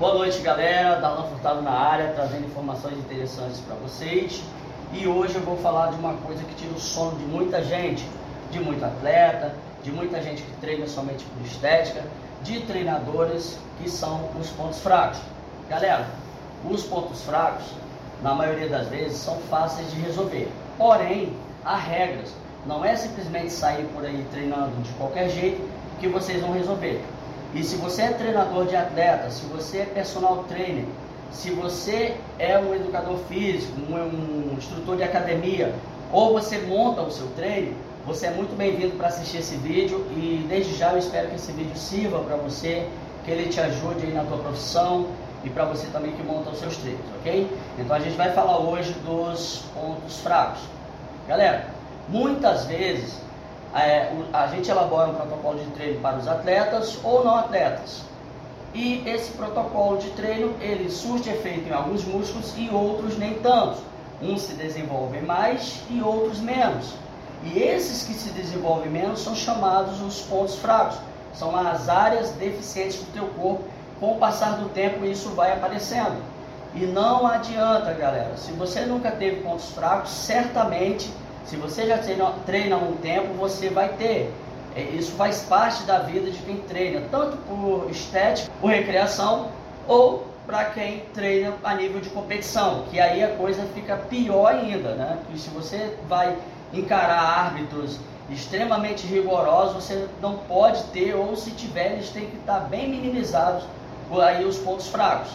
Boa noite, galera. Darlan Furtado na área, trazendo informações interessantes para vocês. E hoje eu vou falar de uma coisa que tira o sono de muita gente, de muito atleta, de muita gente que treina somente por estética, de treinadores que são os pontos fracos. Galera, os pontos fracos, na maioria das vezes, são fáceis de resolver. Porém, há regras. Não é simplesmente sair por aí treinando de qualquer jeito que vocês vão resolver. E se você é treinador de atleta, se você é personal trainer, se você é um educador físico, um, um instrutor de academia, ou você monta o seu treino, você é muito bem-vindo para assistir esse vídeo e desde já eu espero que esse vídeo sirva para você, que ele te ajude aí na tua profissão e para você também que monta os seus treinos, ok? Então a gente vai falar hoje dos pontos fracos. Galera, muitas vezes é, a gente elabora um protocolo de treino para os atletas ou não atletas. E esse protocolo de treino, ele surte efeito em alguns músculos e outros nem tanto. Uns se desenvolvem mais e outros menos. E esses que se desenvolvem menos são chamados os pontos fracos. São as áreas deficientes do teu corpo. Com o passar do tempo isso vai aparecendo. E não adianta, galera. Se você nunca teve pontos fracos, certamente se você já treina, há um tempo, você vai ter. É, isso faz parte da vida de quem treina, tanto por estética, por recreação, ou para quem treina a nível de competição, que aí a coisa fica pior ainda, né? E se você vai encarar árbitros extremamente rigorosos, você não pode ter, ou se tiver, eles têm que estar bem minimizados aí os pontos fracos.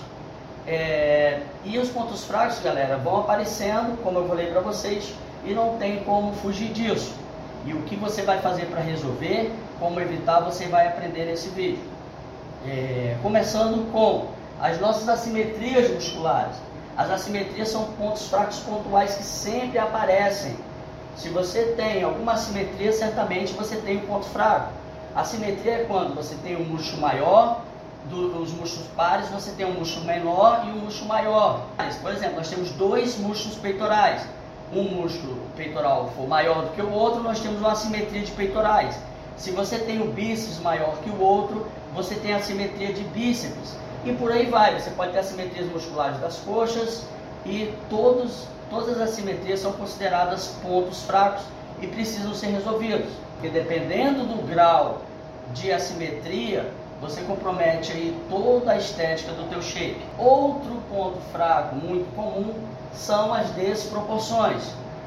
É, e os pontos fracos, galera, vão aparecendo, como eu falei para vocês, e não tem como fugir disso. E o que você vai fazer para resolver, como evitar, você vai aprender nesse vídeo. É, começando com as nossas assimetrias musculares. As assimetrias são pontos fracos pontuais que sempre aparecem. Se você tem alguma assimetria, certamente você tem um ponto fraco. Assimetria é quando você tem um músculo maior, dos músculos pares, você tem um músculo menor e um músculo maior. Por exemplo, nós temos dois músculos peitorais um músculo peitoral for maior do que o outro, nós temos uma assimetria de peitorais. Se você tem o bíceps maior que o outro, você tem assimetria de bíceps. E por aí vai, você pode ter assimetrias musculares das coxas e todos, todas as assimetrias são consideradas pontos fracos e precisam ser resolvidos. Porque dependendo do grau de assimetria, você compromete aí toda a estética do teu shape. Outro ponto fraco muito comum são as desproporções.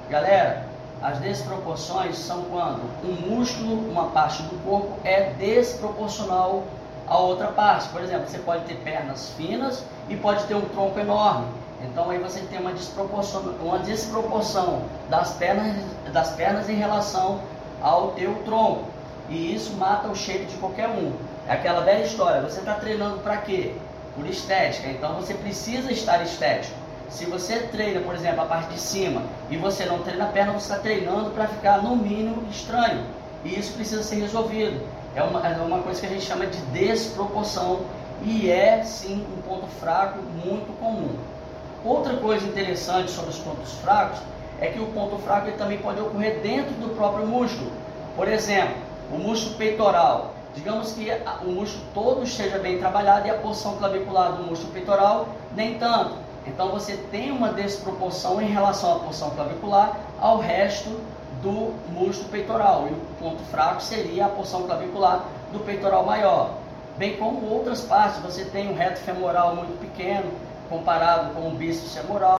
Galera, as desproporções são quando um músculo, uma parte do corpo é desproporcional à outra parte. Por exemplo, você pode ter pernas finas e pode ter um tronco enorme. Então aí você tem uma desproporção, uma desproporção das pernas, das pernas em relação ao teu tronco. E isso mata o shape de qualquer um. É aquela velha história, você está treinando para quê? Por estética. Então você precisa estar estético. Se você treina, por exemplo, a parte de cima e você não treina a perna, você está treinando para ficar no mínimo estranho. E isso precisa ser resolvido. É uma, é uma coisa que a gente chama de desproporção e é sim um ponto fraco muito comum. Outra coisa interessante sobre os pontos fracos é que o ponto fraco também pode ocorrer dentro do próprio músculo. Por exemplo, o músculo peitoral. Digamos que o músculo todo esteja bem trabalhado e a porção clavicular do músculo peitoral nem tanto. Então você tem uma desproporção em relação à porção clavicular ao resto do músculo peitoral. E o ponto fraco seria a porção clavicular do peitoral maior. Bem como outras partes, você tem um reto femoral muito pequeno comparado com o bíceps femoral.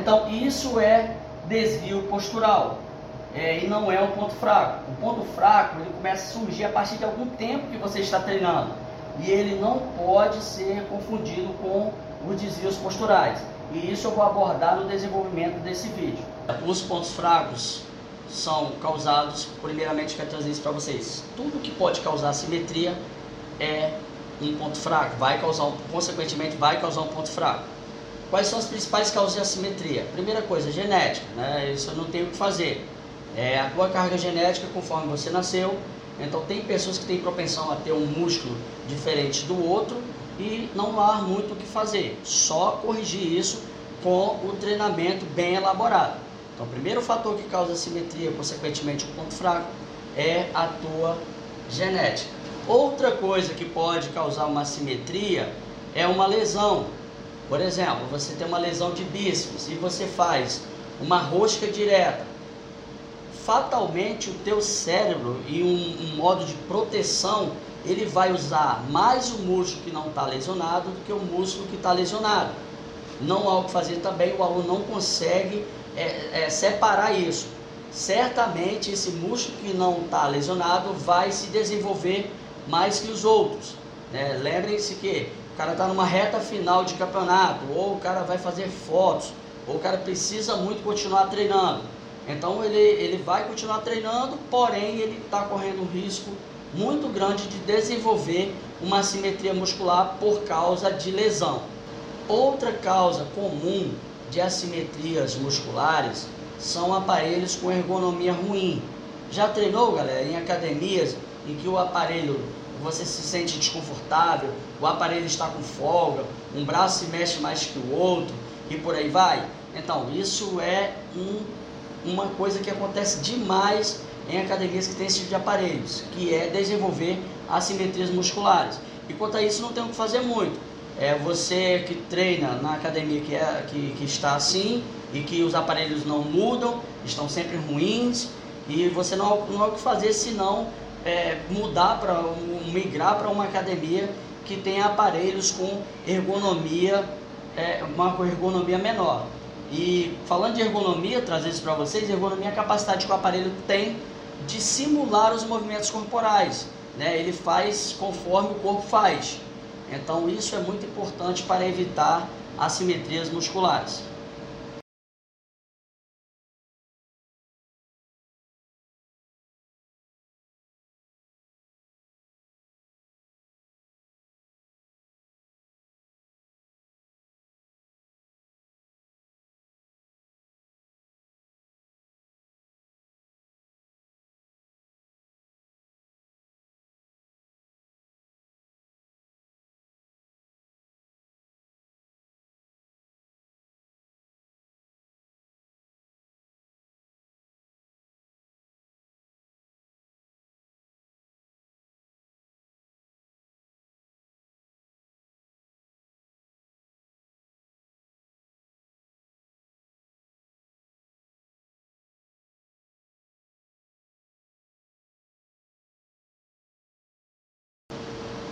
Então, isso é desvio postural é, e não é um ponto fraco. O ponto fraco ele começa a surgir a partir de algum tempo que você está treinando e ele não pode ser confundido com os desvios posturais. E isso eu vou abordar no desenvolvimento desse vídeo. Os pontos fracos são causados, primeiramente, quero trazer isso para vocês. Tudo que pode causar simetria é um ponto fraco, vai causar, consequentemente, vai causar um ponto fraco. Quais são as principais causas de assimetria? Primeira coisa, genética, né? Isso eu não tenho o que fazer. É a tua carga genética conforme você nasceu. Então tem pessoas que têm propensão a ter um músculo diferente do outro e não há muito o que fazer. Só corrigir isso com o treinamento bem elaborado. Então, o primeiro fator que causa assimetria, consequentemente um ponto fraco, é a tua genética. Outra coisa que pode causar uma assimetria é uma lesão. Por exemplo, você tem uma lesão de bíceps e você faz uma rosca direta. Fatalmente o teu cérebro, em um, um modo de proteção, ele vai usar mais o músculo que não está lesionado do que o músculo que está lesionado. Não há o que fazer também, o aluno não consegue é, é, separar isso. Certamente esse músculo que não está lesionado vai se desenvolver mais que os outros. Né? Lembrem-se que cara está numa reta final de campeonato, ou o cara vai fazer fotos, ou o cara precisa muito continuar treinando. Então ele, ele vai continuar treinando, porém ele está correndo um risco muito grande de desenvolver uma assimetria muscular por causa de lesão. Outra causa comum de assimetrias musculares são aparelhos com ergonomia ruim. Já treinou, galera, em academias em que o aparelho você se sente desconfortável, o aparelho está com folga, um braço se mexe mais que o outro e por aí vai? Então, isso é um, uma coisa que acontece demais em academias que têm esse tipo de aparelhos, que é desenvolver assimetrias musculares. E quanto a isso, não tem o que fazer muito. É você que treina na academia que, é, que, que está assim e que os aparelhos não mudam, estão sempre ruins e você não, não há o que fazer senão é, mudar para migrar para uma academia que tenha aparelhos com ergonomia, é, uma ergonomia menor. E falando de ergonomia, trazer isso para vocês, ergonomia é a capacidade que o aparelho tem de simular os movimentos corporais. Né? Ele faz conforme o corpo faz. Então isso é muito importante para evitar assimetrias musculares.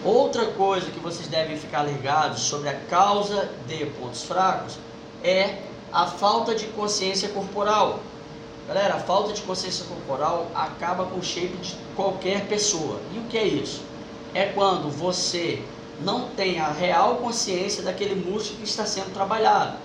Outra coisa que vocês devem ficar ligados sobre a causa de pontos fracos é a falta de consciência corporal. Galera, a falta de consciência corporal acaba com o shape de qualquer pessoa. E o que é isso? É quando você não tem a real consciência daquele músculo que está sendo trabalhado.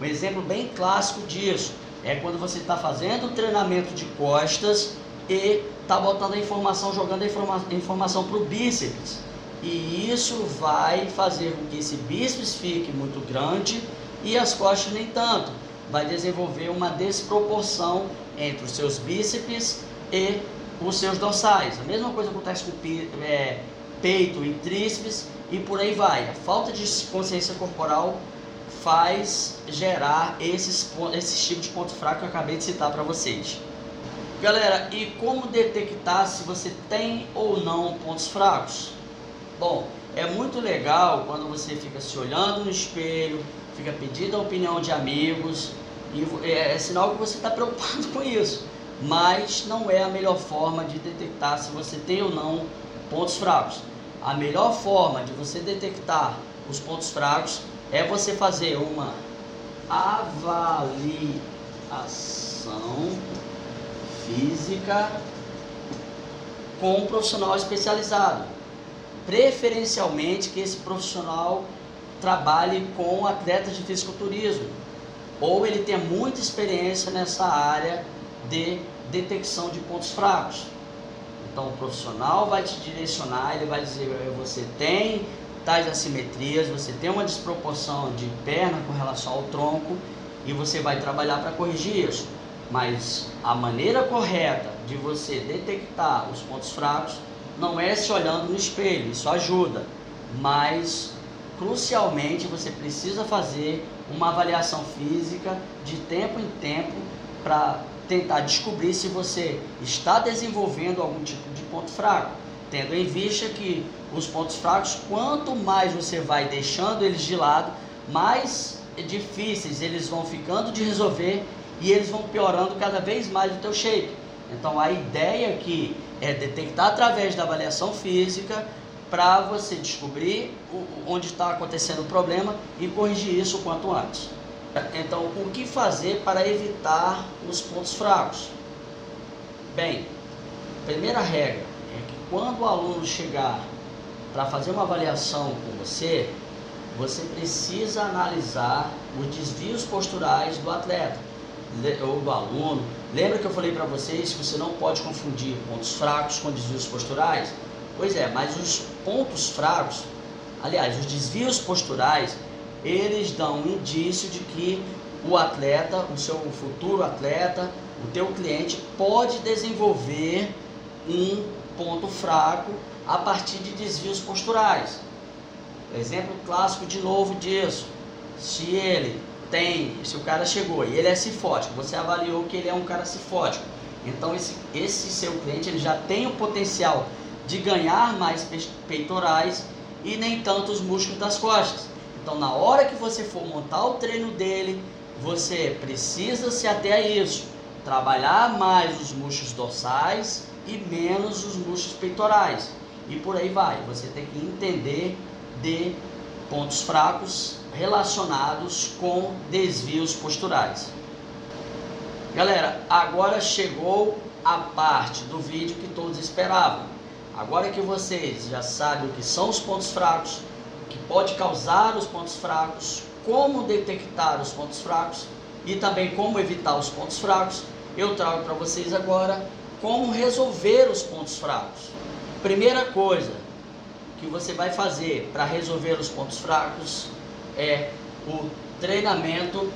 Um exemplo bem clássico disso é quando você está fazendo o treinamento de costas e está botando a informação, jogando a informa informação para o bíceps. E isso vai fazer com que esse bíceps fique muito grande e as costas nem tanto. Vai desenvolver uma desproporção entre os seus bíceps e os seus dorsais. A mesma coisa acontece com é, peito e tríceps e por aí vai. A falta de consciência corporal faz gerar esses, tipos de ponto fraco que eu acabei de citar para vocês. Galera, e como detectar se você tem ou não pontos fracos? Bom, é muito legal quando você fica se olhando no espelho, fica pedindo a opinião de amigos, e é, é sinal que você está preocupado com isso. Mas não é a melhor forma de detectar se você tem ou não pontos fracos. A melhor forma de você detectar os pontos fracos é você fazer uma avaliação física com um profissional especializado preferencialmente que esse profissional trabalhe com atletas de fisiculturismo ou ele tenha muita experiência nessa área de detecção de pontos fracos. Então o profissional vai te direcionar, ele vai dizer você tem tais assimetrias, você tem uma desproporção de perna com relação ao tronco e você vai trabalhar para corrigir isso. Mas a maneira correta de você detectar os pontos fracos não é se olhando no espelho, isso ajuda, mas crucialmente você precisa fazer uma avaliação física de tempo em tempo para tentar descobrir se você está desenvolvendo algum tipo de ponto fraco, tendo em vista que os pontos fracos, quanto mais você vai deixando eles de lado, mais difíceis eles vão ficando de resolver e eles vão piorando cada vez mais o teu shape. Então a ideia aqui é detectar através da avaliação física para você descobrir onde está acontecendo o problema e corrigir isso o quanto antes. Então, o que fazer para evitar os pontos fracos? Bem, primeira regra é que quando o aluno chegar para fazer uma avaliação com você, você precisa analisar os desvios posturais do atleta ou do aluno. Lembra que eu falei para vocês que você não pode confundir pontos fracos com desvios posturais? Pois é, mas os pontos fracos, aliás, os desvios posturais, eles dão um indício de que o atleta, o seu futuro atleta, o teu cliente pode desenvolver um ponto fraco a partir de desvios posturais. Exemplo clássico de novo disso. Se ele tem, se o cara chegou e ele é cifótico, você avaliou que ele é um cara cifótico. Então esse, esse seu cliente ele já tem o potencial de ganhar mais peitorais e nem tanto os músculos das costas. Então, na hora que você for montar o treino dele, você precisa se ater a isso. Trabalhar mais os músculos dorsais e menos os músculos peitorais. E por aí vai. Você tem que entender de pontos fracos relacionados com desvios posturais. Galera, agora chegou a parte do vídeo que todos esperavam. Agora que vocês já sabem o que são os pontos fracos, o que pode causar os pontos fracos, como detectar os pontos fracos e também como evitar os pontos fracos, eu trago para vocês agora como resolver os pontos fracos. Primeira coisa que você vai fazer para resolver os pontos fracos é o treinamento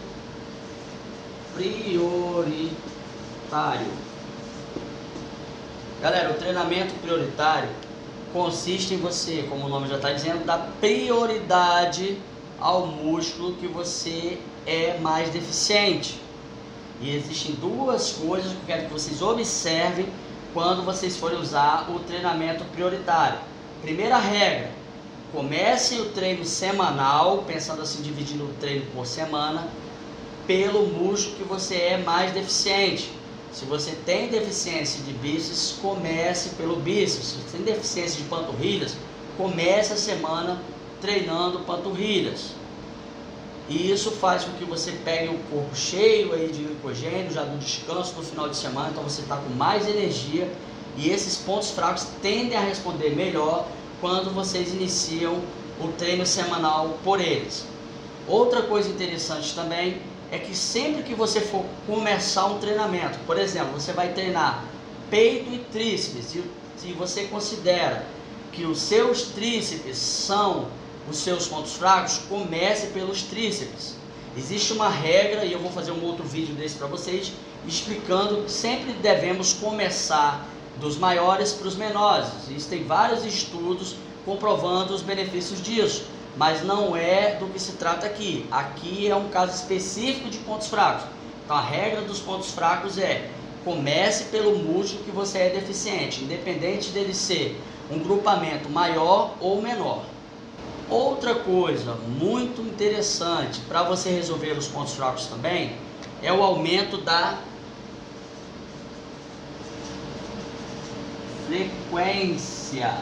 prioritário. Galera, o treinamento prioritário consiste em você, como o nome já está dizendo, dar prioridade ao músculo que você é mais deficiente. E existem duas coisas que eu quero que vocês observem quando vocês forem usar o treinamento prioritário. Primeira regra: comece o treino semanal, pensando assim, dividindo o treino por semana, pelo músculo que você é mais deficiente. Se você tem deficiência de bíceps, comece pelo bíceps. Se você tem deficiência de panturrilhas, comece a semana treinando panturrilhas. E isso faz com que você pegue o corpo cheio aí de glicogênio, já no descanso no final de semana, então você está com mais energia e esses pontos fracos tendem a responder melhor quando vocês iniciam o treino semanal por eles. Outra coisa interessante também é que sempre que você for começar um treinamento, por exemplo, você vai treinar peito e tríceps, e se você considera que os seus tríceps são os seus pontos fracos, comece pelos tríceps. Existe uma regra, e eu vou fazer um outro vídeo desse para vocês, explicando que sempre devemos começar dos maiores para os menores. Existem vários estudos comprovando os benefícios disso mas não é do que se trata aqui. Aqui é um caso específico de pontos fracos. Então a regra dos pontos fracos é comece pelo músculo que você é deficiente, independente dele ser um grupamento maior ou menor. Outra coisa muito interessante para você resolver os pontos fracos também é o aumento da frequência.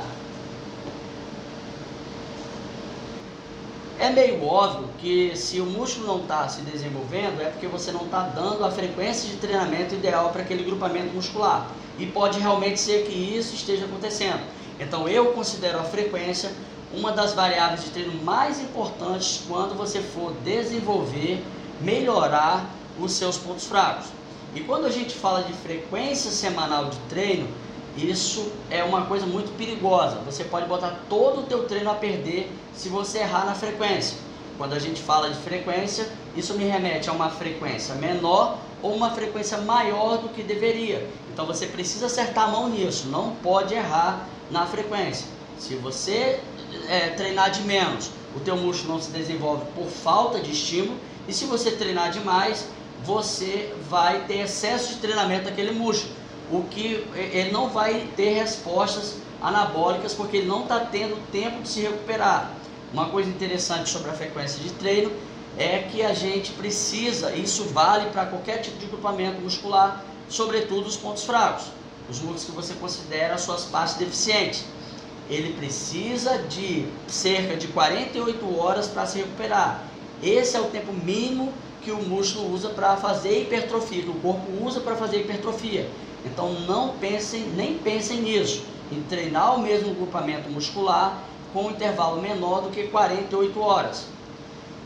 É meio óbvio que se o músculo não está se desenvolvendo é porque você não está dando a frequência de treinamento ideal para aquele grupamento muscular. E pode realmente ser que isso esteja acontecendo. Então eu considero a frequência uma das variáveis de treino mais importantes quando você for desenvolver, melhorar os seus pontos fracos. E quando a gente fala de frequência semanal de treino, isso é uma coisa muito perigosa. Você pode botar todo o teu treino a perder se você errar na frequência. Quando a gente fala de frequência, isso me remete a uma frequência menor ou uma frequência maior do que deveria. Então você precisa acertar a mão nisso, não pode errar na frequência. Se você é, treinar de menos, o teu músculo não se desenvolve por falta de estímulo, e se você treinar demais, você vai ter excesso de treinamento daquele músculo, o que ele não vai ter respostas anabólicas porque ele não está tendo tempo de se recuperar. Uma coisa interessante sobre a frequência de treino é que a gente precisa, isso vale para qualquer tipo de grupamento muscular, sobretudo os pontos fracos, os músculos que você considera as suas partes deficientes. Ele precisa de cerca de 48 horas para se recuperar. Esse é o tempo mínimo que o músculo usa para fazer hipertrofia, que o corpo usa para fazer hipertrofia. Então não pensem, nem pensem nisso, em treinar o mesmo grupamento muscular com um intervalo menor do que 48 horas.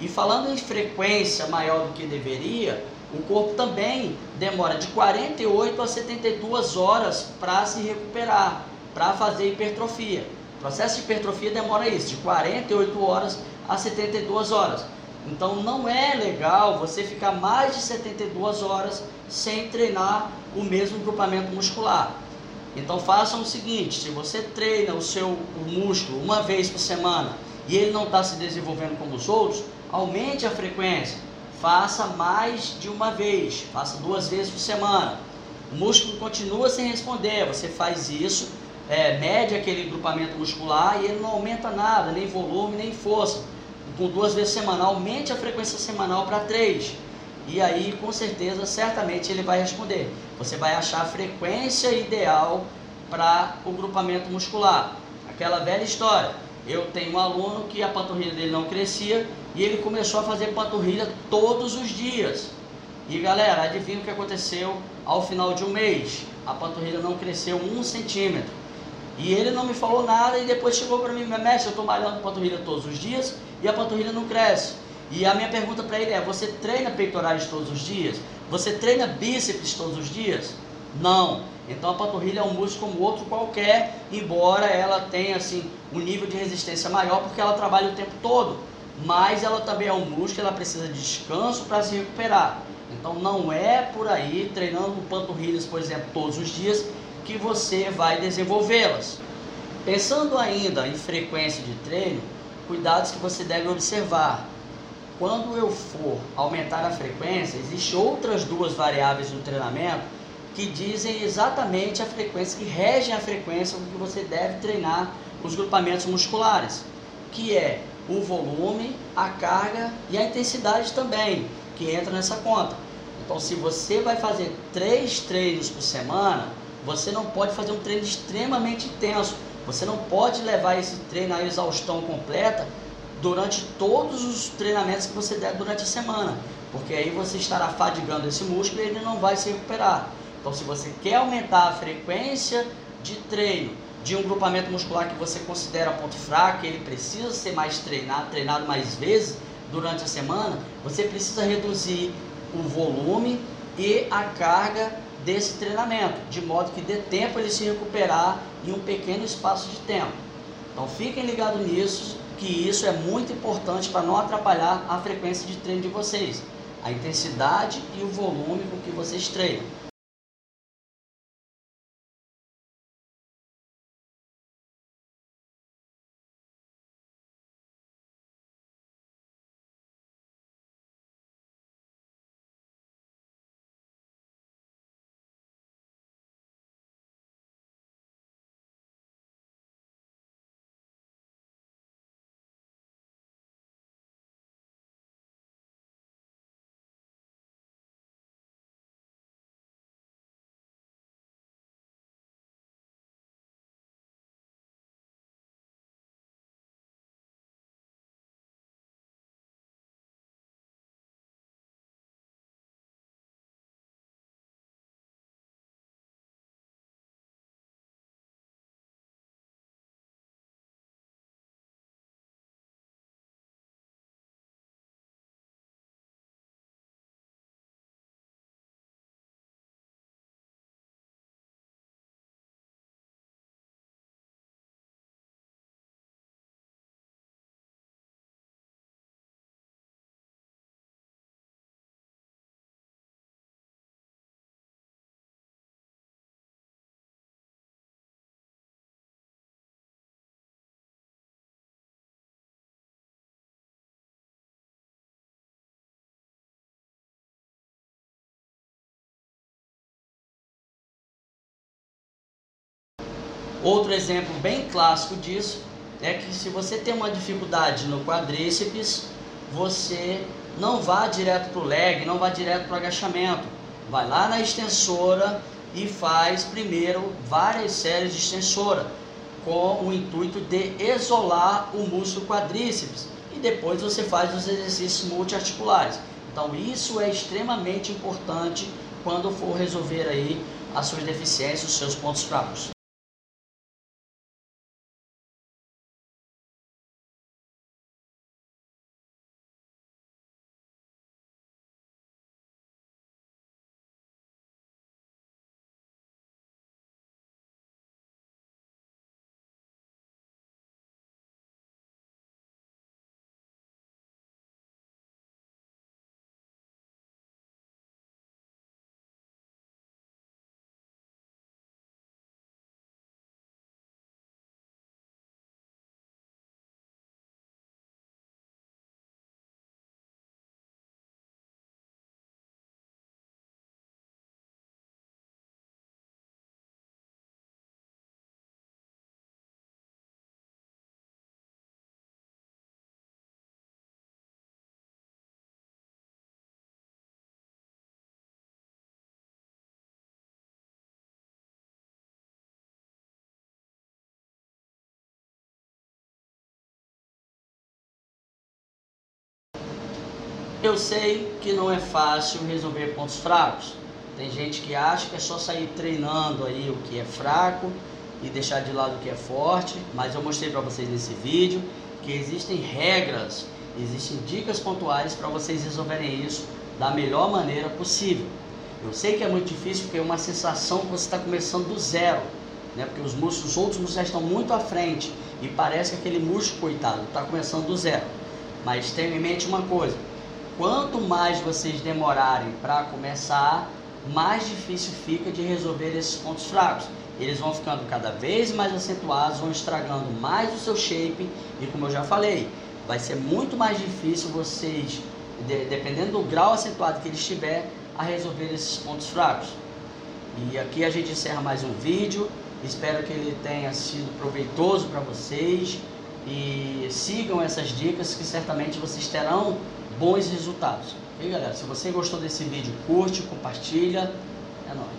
E falando em frequência maior do que deveria, o corpo também demora de 48 a 72 horas para se recuperar, para fazer hipertrofia. O processo de hipertrofia demora isso, de 48 horas a 72 horas. Então não é legal você ficar mais de 72 horas sem treinar o mesmo grupamento muscular. Então façam o seguinte, se você treina o seu músculo uma vez por semana e ele não está se desenvolvendo como os outros, aumente a frequência, faça mais de uma vez, faça duas vezes por semana. O músculo continua sem responder, você faz isso, é, mede aquele grupamento muscular e ele não aumenta nada, nem volume, nem força. Com duas vezes semanal, aumente a frequência semanal para três. E aí, com certeza, certamente ele vai responder. Você vai achar a frequência ideal para o grupamento muscular. Aquela velha história. Eu tenho um aluno que a panturrilha dele não crescia e ele começou a fazer panturrilha todos os dias. E galera, adivinha o que aconteceu ao final de um mês? A panturrilha não cresceu um centímetro. E ele não me falou nada e depois chegou para mim, mestre, eu estou malhando panturrilha todos os dias e a panturrilha não cresce. E a minha pergunta para ele é: você treina peitorais todos os dias? Você treina bíceps todos os dias? Não. Então a panturrilha é um músculo como outro qualquer, embora ela tenha assim um nível de resistência maior porque ela trabalha o tempo todo. Mas ela também é um músculo, ela precisa de descanso para se recuperar. Então não é por aí treinando panturrilhas, por exemplo, todos os dias que você vai desenvolvê-las. Pensando ainda em frequência de treino, cuidados que você deve observar. Quando eu for aumentar a frequência, existem outras duas variáveis do treinamento que dizem exatamente a frequência, que regem a frequência com que você deve treinar os grupamentos musculares, que é o volume, a carga e a intensidade também, que entra nessa conta. Então, se você vai fazer três treinos por semana, você não pode fazer um treino extremamente intenso. Você não pode levar esse treino à exaustão completa durante todos os treinamentos que você der durante a semana, porque aí você estará fadigando esse músculo e ele não vai se recuperar. Então, se você quer aumentar a frequência de treino de um grupamento muscular que você considera ponto fraco, ele precisa ser mais treinado, treinado mais vezes durante a semana, você precisa reduzir o volume e a carga desse treinamento, de modo que dê tempo ele se recuperar em um pequeno espaço de tempo. Então fiquem ligados nisso, que isso é muito importante para não atrapalhar a frequência de treino de vocês, a intensidade e o volume com que vocês treinam. Outro exemplo bem clássico disso é que se você tem uma dificuldade no quadríceps, você não vá direto para o leg, não vá direto para o agachamento. Vai lá na extensora e faz primeiro várias séries de extensora com o intuito de isolar o músculo quadríceps e depois você faz os exercícios multiarticulares. Então isso é extremamente importante quando for resolver aí as suas deficiências, os seus pontos fracos. Eu sei que não é fácil resolver pontos fracos. Tem gente que acha que é só sair treinando aí o que é fraco e deixar de lado o que é forte, mas eu mostrei para vocês nesse vídeo que existem regras, existem dicas pontuais para vocês resolverem isso da melhor maneira possível. Eu sei que é muito difícil porque é uma sensação que você está começando do zero, né? Porque os músculos, os outros músculos já estão muito à frente e parece que aquele músculo coitado está começando do zero. Mas tenha em mente uma coisa: Quanto mais vocês demorarem para começar, mais difícil fica de resolver esses pontos fracos. Eles vão ficando cada vez mais acentuados, vão estragando mais o seu shape e como eu já falei, vai ser muito mais difícil vocês, de, dependendo do grau acentuado que ele estiver, a resolver esses pontos fracos. E aqui a gente encerra mais um vídeo. Espero que ele tenha sido proveitoso para vocês e sigam essas dicas que certamente vocês terão bons resultados. E galera, se você gostou desse vídeo, curte, compartilha. É nóis.